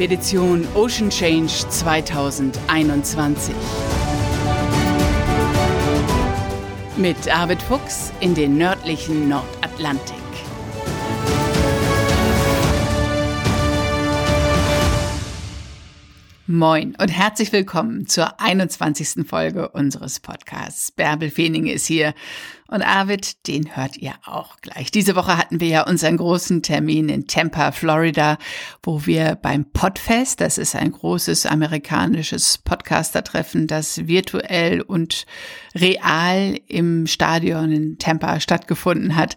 Expedition Ocean Change 2021. Mit Arvid Fuchs in den nördlichen Nordatlantik. Moin und herzlich willkommen zur 21. Folge unseres Podcasts. Bärbel Feening ist hier und Arvid, den hört ihr auch gleich. Diese Woche hatten wir ja unseren großen Termin in Tampa, Florida, wo wir beim Podfest, das ist ein großes amerikanisches Podcaster-Treffen, das virtuell und real im Stadion in Tampa stattgefunden hat,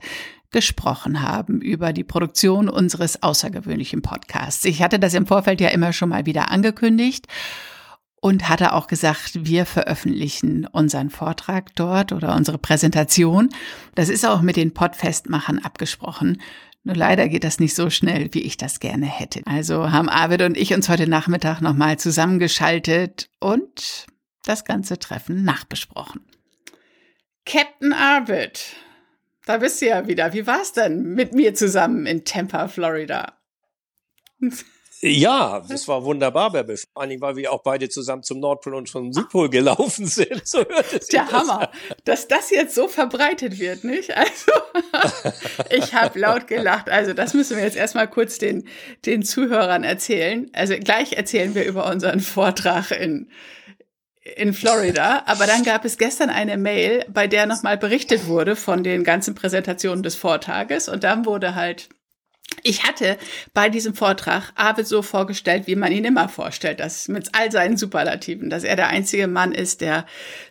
gesprochen haben über die Produktion unseres außergewöhnlichen Podcasts. Ich hatte das im Vorfeld ja immer schon mal wieder angekündigt und hatte auch gesagt, wir veröffentlichen unseren Vortrag dort oder unsere Präsentation. Das ist auch mit den Podfestmachern abgesprochen. Nur leider geht das nicht so schnell, wie ich das gerne hätte. Also haben Arvid und ich uns heute Nachmittag nochmal zusammengeschaltet und das ganze Treffen nachbesprochen. Captain Arvid, da bist du ja wieder. Wie war's denn mit mir zusammen in Tampa, Florida? Ja, das war wunderbar, Bärbel. Vor allem, weil wir auch beide zusammen zum Nordpol und zum Südpol gelaufen sind. So hört es Der Hammer, dass das jetzt so verbreitet wird, nicht? Also, ich habe laut gelacht. Also, das müssen wir jetzt erstmal kurz den, den Zuhörern erzählen. Also, gleich erzählen wir über unseren Vortrag in, in Florida. Aber dann gab es gestern eine Mail, bei der nochmal berichtet wurde von den ganzen Präsentationen des Vortages. Und dann wurde halt ich hatte bei diesem Vortrag Arvid so vorgestellt, wie man ihn immer vorstellt, dass mit all seinen Superlativen, dass er der einzige Mann ist, der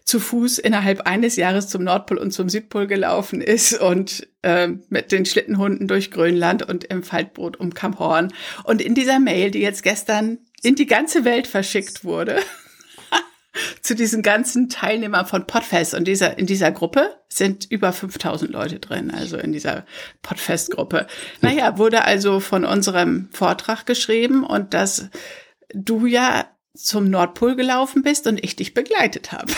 zu Fuß innerhalb eines Jahres zum Nordpol und zum Südpol gelaufen ist und äh, mit den Schlittenhunden durch Grönland und im Faltboot um Camp Horn. Und in dieser Mail, die jetzt gestern in die ganze Welt verschickt wurde, zu diesen ganzen Teilnehmern von Podfest. Und dieser, in dieser Gruppe sind über 5000 Leute drin, also in dieser Podfest-Gruppe. Naja, wurde also von unserem Vortrag geschrieben und dass du ja zum Nordpol gelaufen bist und ich dich begleitet habe.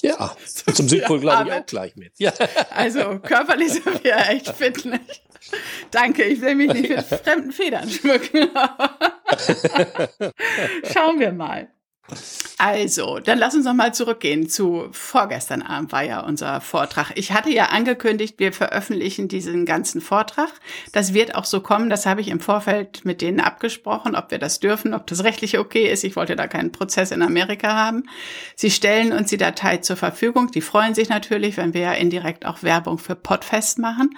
Ja, zum Südpol glaube ich auch gleich mit. Ja. Also körperlich sind wir echt fit. Nicht? Danke, ich will mich nicht mit fremden Federn schmücken. Schauen wir mal. Also, dann lass uns noch mal zurückgehen zu vorgestern Abend war ja unser Vortrag. Ich hatte ja angekündigt, wir veröffentlichen diesen ganzen Vortrag. Das wird auch so kommen. Das habe ich im Vorfeld mit denen abgesprochen, ob wir das dürfen, ob das rechtlich okay ist. Ich wollte da keinen Prozess in Amerika haben. Sie stellen uns die Datei zur Verfügung. Die freuen sich natürlich, wenn wir ja indirekt auch Werbung für Podfest machen.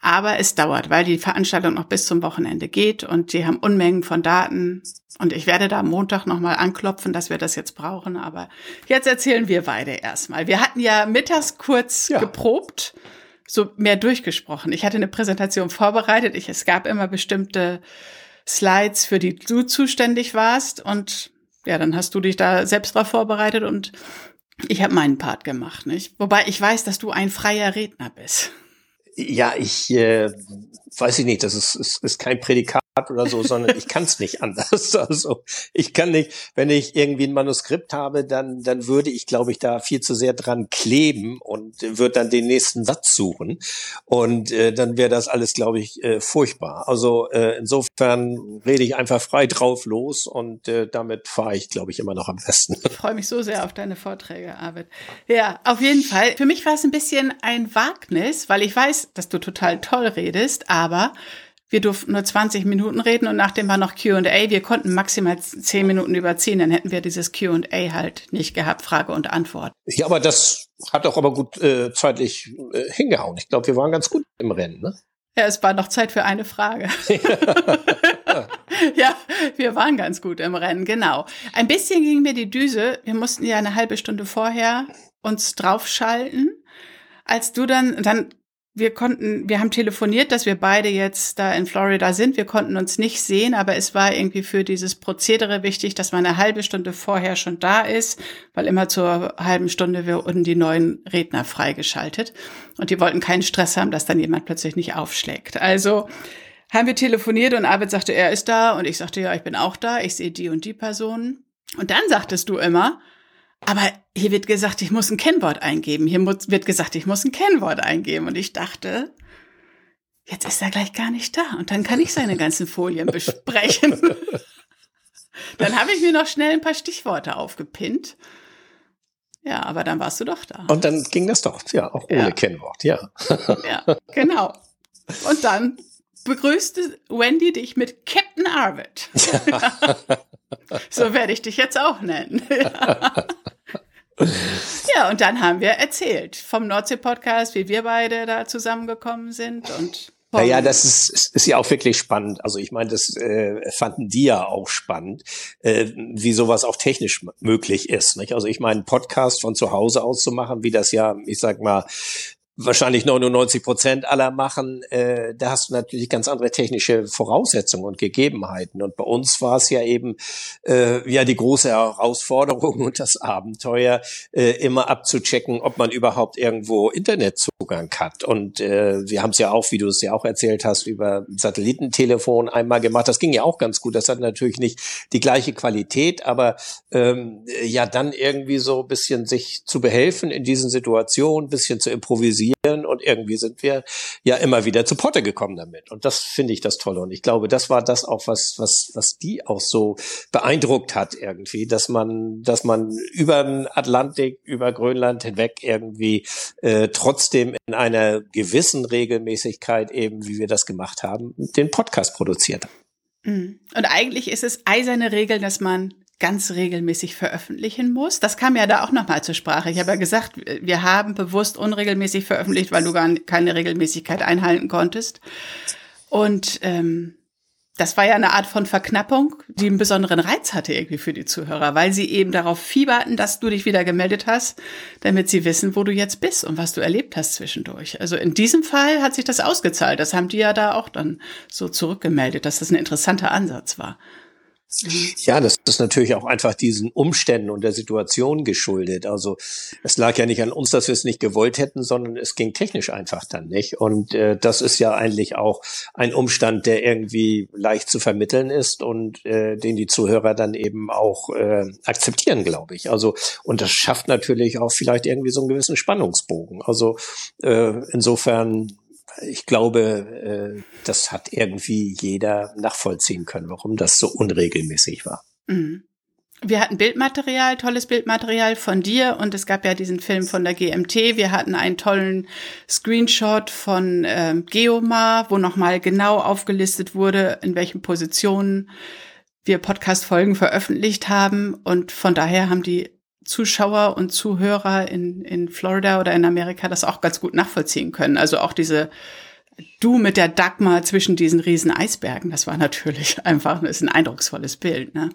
Aber es dauert, weil die Veranstaltung noch bis zum Wochenende geht und die haben Unmengen von Daten. Und ich werde da am Montag nochmal anklopfen, dass wir das jetzt brauchen. Aber jetzt erzählen wir beide erstmal. Wir hatten ja mittags kurz ja. geprobt, so mehr durchgesprochen. Ich hatte eine Präsentation vorbereitet. Ich, es gab immer bestimmte Slides, für die du zuständig warst. Und ja, dann hast du dich da selbst drauf vorbereitet und ich habe meinen Part gemacht, nicht? Wobei ich weiß, dass du ein freier Redner bist. Ja, ich äh, weiß ich nicht, das ist, ist, ist kein Prädikat oder so, sondern ich kann es nicht anders. Also ich kann nicht, wenn ich irgendwie ein Manuskript habe, dann, dann würde ich, glaube ich, da viel zu sehr dran kleben und würde dann den nächsten Satz suchen. Und äh, dann wäre das alles, glaube ich, äh, furchtbar. Also äh, insofern rede ich einfach frei drauf los und äh, damit fahre ich, glaube ich, immer noch am besten. Ich freue mich so sehr auf deine Vorträge, Arvid. Ja, auf jeden Fall. Für mich war es ein bisschen ein Wagnis, weil ich weiß, dass du total toll redest, aber wir durften nur 20 Minuten reden und nachdem war noch Q&A. Wir konnten maximal 10 Minuten überziehen, dann hätten wir dieses Q&A halt nicht gehabt, Frage und Antwort. Ja, aber das hat doch aber gut äh, zeitlich äh, hingehauen. Ich glaube, wir waren ganz gut im Rennen, ne? Ja, es war noch Zeit für eine Frage. ja, wir waren ganz gut im Rennen, genau. Ein bisschen ging mir die Düse. Wir mussten ja eine halbe Stunde vorher uns draufschalten. Als du dann, dann wir konnten, wir haben telefoniert, dass wir beide jetzt da in Florida sind. Wir konnten uns nicht sehen, aber es war irgendwie für dieses Prozedere wichtig, dass man eine halbe Stunde vorher schon da ist, weil immer zur halben Stunde wurden die neuen Redner freigeschaltet. Und die wollten keinen Stress haben, dass dann jemand plötzlich nicht aufschlägt. Also haben wir telefoniert und Arvid sagte, er ist da und ich sagte, ja, ich bin auch da, ich sehe die und die Personen. Und dann sagtest du immer, aber hier wird gesagt, ich muss ein Kennwort eingeben. Hier wird gesagt, ich muss ein Kennwort eingeben. Und ich dachte, jetzt ist er gleich gar nicht da und dann kann ich seine ganzen Folien besprechen. dann habe ich mir noch schnell ein paar Stichworte aufgepinnt. Ja, aber dann warst du doch da. Und dann ging das doch, ja, auch ohne ja. Kennwort, ja. ja, genau. Und dann begrüßte Wendy dich mit Captain Arvid. so werde ich dich jetzt auch nennen. ja, und dann haben wir erzählt vom Nordsee-Podcast, wie wir beide da zusammengekommen sind und naja, das ist, ist ja auch wirklich spannend. Also ich meine, das äh, fanden die ja auch spannend, äh, wie sowas auch technisch möglich ist. Nicht? Also ich meine, Podcast von zu Hause aus zu machen, wie das ja, ich sag mal, wahrscheinlich 99 Prozent aller machen, äh, da hast du natürlich ganz andere technische Voraussetzungen und Gegebenheiten. Und bei uns war es ja eben äh, ja die große Herausforderung und das Abenteuer, äh, immer abzuchecken, ob man überhaupt irgendwo Internetzugang hat. Und äh, wir haben es ja auch, wie du es ja auch erzählt hast, über Satellitentelefon einmal gemacht. Das ging ja auch ganz gut. Das hat natürlich nicht die gleiche Qualität, aber ähm, ja dann irgendwie so ein bisschen sich zu behelfen in diesen Situationen, ein bisschen zu improvisieren und irgendwie sind wir ja immer wieder zu Potte gekommen damit. Und das finde ich das Tolle. Und ich glaube, das war das auch, was, was, was die auch so beeindruckt hat irgendwie, dass man, dass man über den Atlantik, über Grönland hinweg irgendwie äh, trotzdem in einer gewissen Regelmäßigkeit eben, wie wir das gemacht haben, den Podcast produziert. Mhm. Und eigentlich ist es eiserne Regel, dass man ganz regelmäßig veröffentlichen muss. Das kam ja da auch nochmal zur Sprache. Ich habe ja gesagt, wir haben bewusst unregelmäßig veröffentlicht, weil du gar keine Regelmäßigkeit einhalten konntest. Und ähm, das war ja eine Art von Verknappung, die einen besonderen Reiz hatte irgendwie für die Zuhörer, weil sie eben darauf fieberten, dass du dich wieder gemeldet hast, damit sie wissen, wo du jetzt bist und was du erlebt hast zwischendurch. Also in diesem Fall hat sich das ausgezahlt. Das haben die ja da auch dann so zurückgemeldet, dass das ein interessanter Ansatz war. Ja, das ist natürlich auch einfach diesen Umständen und der Situation geschuldet. Also es lag ja nicht an uns, dass wir es nicht gewollt hätten, sondern es ging technisch einfach dann nicht. Und äh, das ist ja eigentlich auch ein Umstand, der irgendwie leicht zu vermitteln ist und äh, den die Zuhörer dann eben auch äh, akzeptieren, glaube ich. Also und das schafft natürlich auch vielleicht irgendwie so einen gewissen Spannungsbogen. Also äh, insofern ich glaube, äh, das hat irgendwie jeder nachvollziehen können, warum das so unregelmäßig war. Mhm. Wir hatten Bildmaterial, tolles Bildmaterial von dir und es gab ja diesen Film von der GMT. Wir hatten einen tollen Screenshot von ähm, Geomar, wo nochmal genau aufgelistet wurde, in welchen Positionen wir Podcast-Folgen veröffentlicht haben und von daher haben die Zuschauer und Zuhörer in, in Florida oder in Amerika das auch ganz gut nachvollziehen können. Also auch diese Du mit der Dagmar zwischen diesen riesen Eisbergen, das war natürlich einfach ist ein eindrucksvolles Bild. Ne?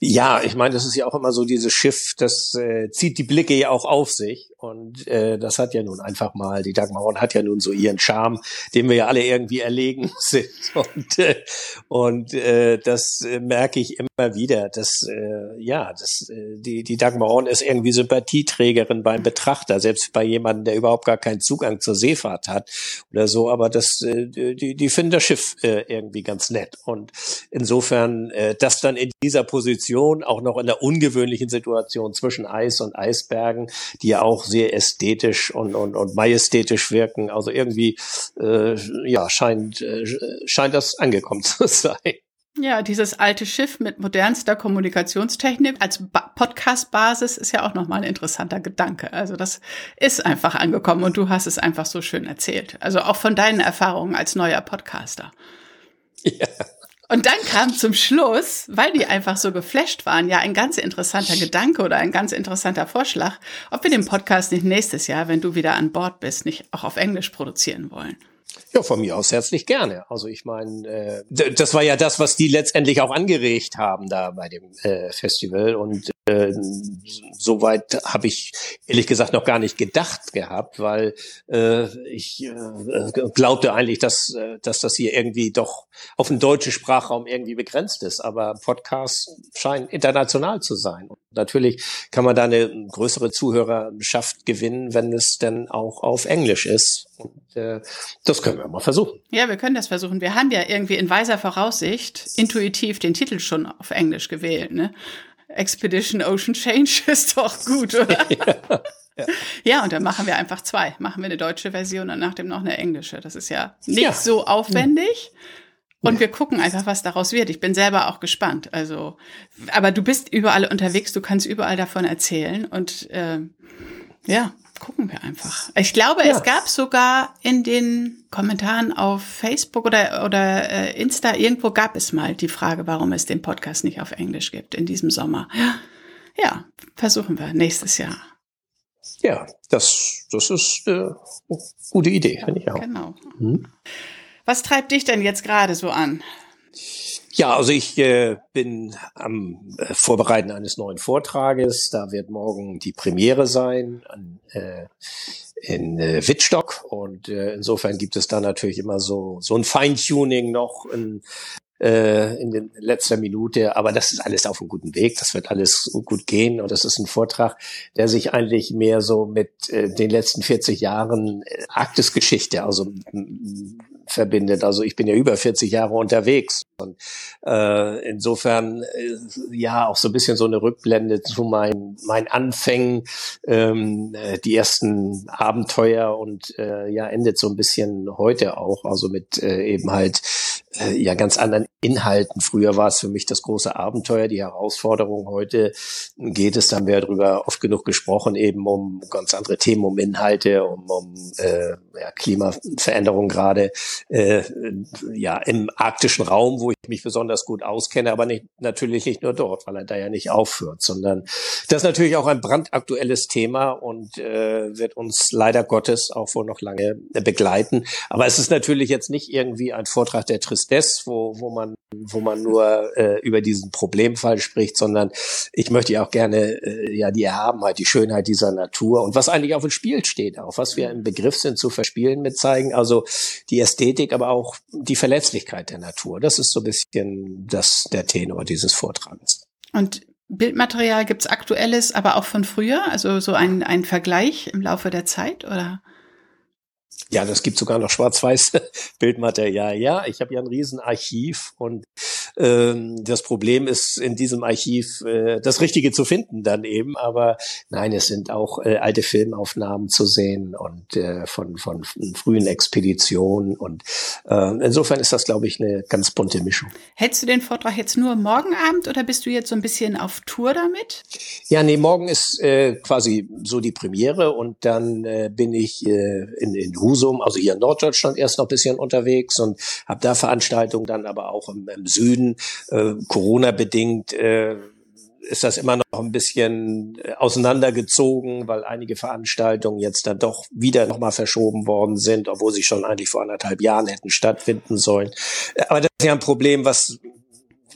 Ja, ich meine, das ist ja auch immer so dieses Schiff, das äh, zieht die Blicke ja auch auf sich. Und äh, das hat ja nun einfach mal, die Dagmar Horn hat ja nun so ihren Charme, den wir ja alle irgendwie erlegen sind. Und, äh, und äh, das äh, merke ich immer wieder, dass äh, ja, das, äh, die, die Dagmar Horn ist irgendwie Sympathieträgerin beim Betrachter, selbst bei jemandem, der überhaupt gar keinen Zugang zur Seefahrt hat oder so. Aber das, äh, die, die finden das Schiff äh, irgendwie ganz nett. Und insofern, äh, das dann in dieser Position, auch noch in der ungewöhnlichen Situation zwischen Eis und Eisbergen, die ja auch sehr ästhetisch und, und, und majestätisch wirken. Also irgendwie, äh, ja, scheint, äh, scheint das angekommen zu sein. Ja, dieses alte Schiff mit modernster Kommunikationstechnik als ba Podcast-Basis ist ja auch nochmal ein interessanter Gedanke. Also das ist einfach angekommen und du hast es einfach so schön erzählt. Also auch von deinen Erfahrungen als neuer Podcaster. Ja. Und dann kam zum Schluss, weil die einfach so geflasht waren, ja ein ganz interessanter Gedanke oder ein ganz interessanter Vorschlag, ob wir den Podcast nicht nächstes Jahr, wenn du wieder an Bord bist, nicht auch auf Englisch produzieren wollen. Ja, von mir aus herzlich gerne. Also ich meine, äh, das war ja das, was die letztendlich auch angeregt haben da bei dem äh, Festival. Und äh, soweit habe ich ehrlich gesagt noch gar nicht gedacht gehabt, weil äh, ich äh, glaubte eigentlich, dass, äh, dass das hier irgendwie doch auf den deutschen Sprachraum irgendwie begrenzt ist. Aber Podcasts scheinen international zu sein. Und natürlich kann man da eine größere Zuhörerschaft gewinnen, wenn es denn auch auf Englisch ist. Und äh, das können wir mal versuchen. Ja, wir können das versuchen. Wir haben ja irgendwie in weiser Voraussicht intuitiv den Titel schon auf Englisch gewählt. Ne? Expedition Ocean Change ist doch gut, oder? ja. Ja. ja, und dann machen wir einfach zwei. Machen wir eine deutsche Version und nach dem noch eine englische. Das ist ja nicht ja. so aufwendig. Und wir gucken einfach, was daraus wird. Ich bin selber auch gespannt. Also, aber du bist überall unterwegs, du kannst überall davon erzählen und äh, ja, gucken wir einfach. Ich glaube, ja. es gab sogar in den Kommentaren auf Facebook oder, oder äh, Insta, irgendwo gab es mal die Frage, warum es den Podcast nicht auf Englisch gibt in diesem Sommer. Ja, versuchen wir nächstes Jahr. Ja, das, das ist eine äh, gute Idee, finde ich auch. Genau. Hm? Was treibt dich denn jetzt gerade so an? Ja, also ich äh, bin am äh, Vorbereiten eines neuen Vortrages. Da wird morgen die Premiere sein an, äh, in äh, Wittstock und äh, insofern gibt es da natürlich immer so so ein Feintuning noch in, äh, in letzter Minute, aber das ist alles auf einem guten Weg. Das wird alles gut gehen und das ist ein Vortrag, der sich eigentlich mehr so mit äh, den letzten 40 Jahren äh, Arktisgeschichte, also verbindet. Also ich bin ja über 40 Jahre unterwegs und äh, insofern äh, ja auch so ein bisschen so eine Rückblende zu meinen meinen Anfängen, ähm, äh, die ersten Abenteuer und äh, ja endet so ein bisschen heute auch, also mit äh, eben halt äh, ja ganz anderen Inhalten. Früher war es für mich das große Abenteuer, die Herausforderung. Heute geht es, dann wäre darüber oft genug gesprochen, eben um ganz andere Themen, um Inhalte, um, um äh, ja, Klimaveränderung gerade äh, ja im arktischen Raum, wo ich mich besonders gut auskenne, aber nicht natürlich nicht nur dort, weil er da ja nicht aufhört, sondern das ist natürlich auch ein brandaktuelles Thema und äh, wird uns leider Gottes auch wohl noch lange begleiten. Aber es ist natürlich jetzt nicht irgendwie ein Vortrag der Tristesse, wo, wo man wo man nur äh, über diesen Problemfall spricht, sondern ich möchte ja auch gerne äh, ja die Erhabenheit, die Schönheit dieser Natur und was eigentlich auf dem Spiel steht, auch was wir im Begriff sind zu verspielen mit zeigen, also die Ästhetik, aber auch die Verletzlichkeit der Natur. Das ist so ein bisschen das der Tenor dieses Vortrags. Und Bildmaterial gibt's aktuelles, aber auch von früher, also so ein, ein Vergleich im Laufe der Zeit, oder? Ja, das gibt sogar noch schwarz-weiß Bildmaterial. Ja, ich habe ja ein Riesenarchiv und ähm, das Problem ist in diesem Archiv äh, das Richtige zu finden dann eben. Aber nein, es sind auch äh, alte Filmaufnahmen zu sehen und äh, von, von frühen Expeditionen und äh, insofern ist das, glaube ich, eine ganz bunte Mischung. Hältst du den Vortrag jetzt nur morgen Abend oder bist du jetzt so ein bisschen auf Tour damit? Ja, nee, morgen ist äh, quasi so die Premiere und dann äh, bin ich äh, in, in Husum, also hier in Norddeutschland erst noch ein bisschen unterwegs und habe da Veranstaltungen dann aber auch im, im Süden, äh, Corona-bedingt. Äh, ist das immer noch ein bisschen äh, auseinandergezogen, weil einige Veranstaltungen jetzt dann doch wieder nochmal verschoben worden sind, obwohl sie schon eigentlich vor anderthalb Jahren hätten stattfinden sollen. Aber das ist ja ein Problem, was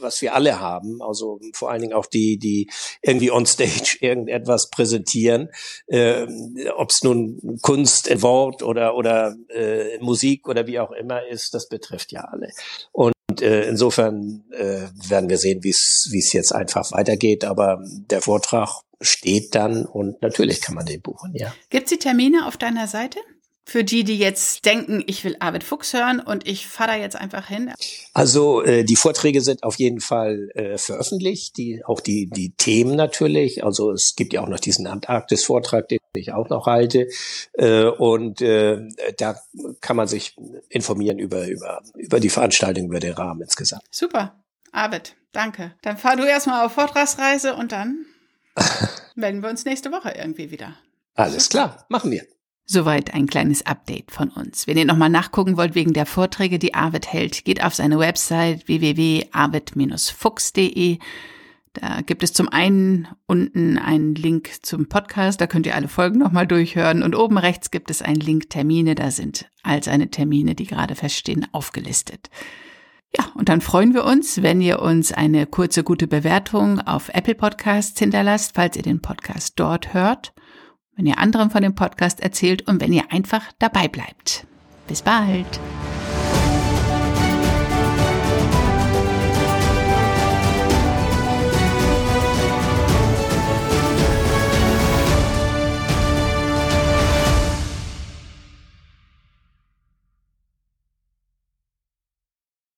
was wir alle haben, also vor allen Dingen auch die, die irgendwie on stage irgendetwas präsentieren, äh, ob es nun Kunst, Wort oder oder äh, Musik oder wie auch immer ist, das betrifft ja alle. Und äh, insofern äh, werden wir sehen, wie es wie es jetzt einfach weitergeht. Aber der Vortrag steht dann und natürlich kann man den buchen, ja. Gibt es die Termine auf deiner Seite? Für die, die jetzt denken, ich will Arvid Fuchs hören und ich fahre da jetzt einfach hin. Also äh, die Vorträge sind auf jeden Fall äh, veröffentlicht, die auch die die Themen natürlich. Also es gibt ja auch noch diesen Antarktis-Vortrag, den ich auch noch halte, äh, und äh, da kann man sich informieren über über über die Veranstaltung, über den Rahmen insgesamt. Super, Arvid, danke. Dann fahr du erstmal auf Vortragsreise und dann melden wir uns nächste Woche irgendwie wieder. Alles klar, machen wir. Soweit ein kleines Update von uns. Wenn ihr nochmal nachgucken wollt wegen der Vorträge, die Arvid hält, geht auf seine Website www.arvid-fuchs.de. Da gibt es zum einen unten einen Link zum Podcast, da könnt ihr alle Folgen nochmal durchhören. Und oben rechts gibt es einen Link Termine, da sind all seine Termine, die gerade feststehen, aufgelistet. Ja, und dann freuen wir uns, wenn ihr uns eine kurze, gute Bewertung auf Apple Podcasts hinterlasst, falls ihr den Podcast dort hört wenn ihr anderen von dem Podcast erzählt und wenn ihr einfach dabei bleibt. Bis bald!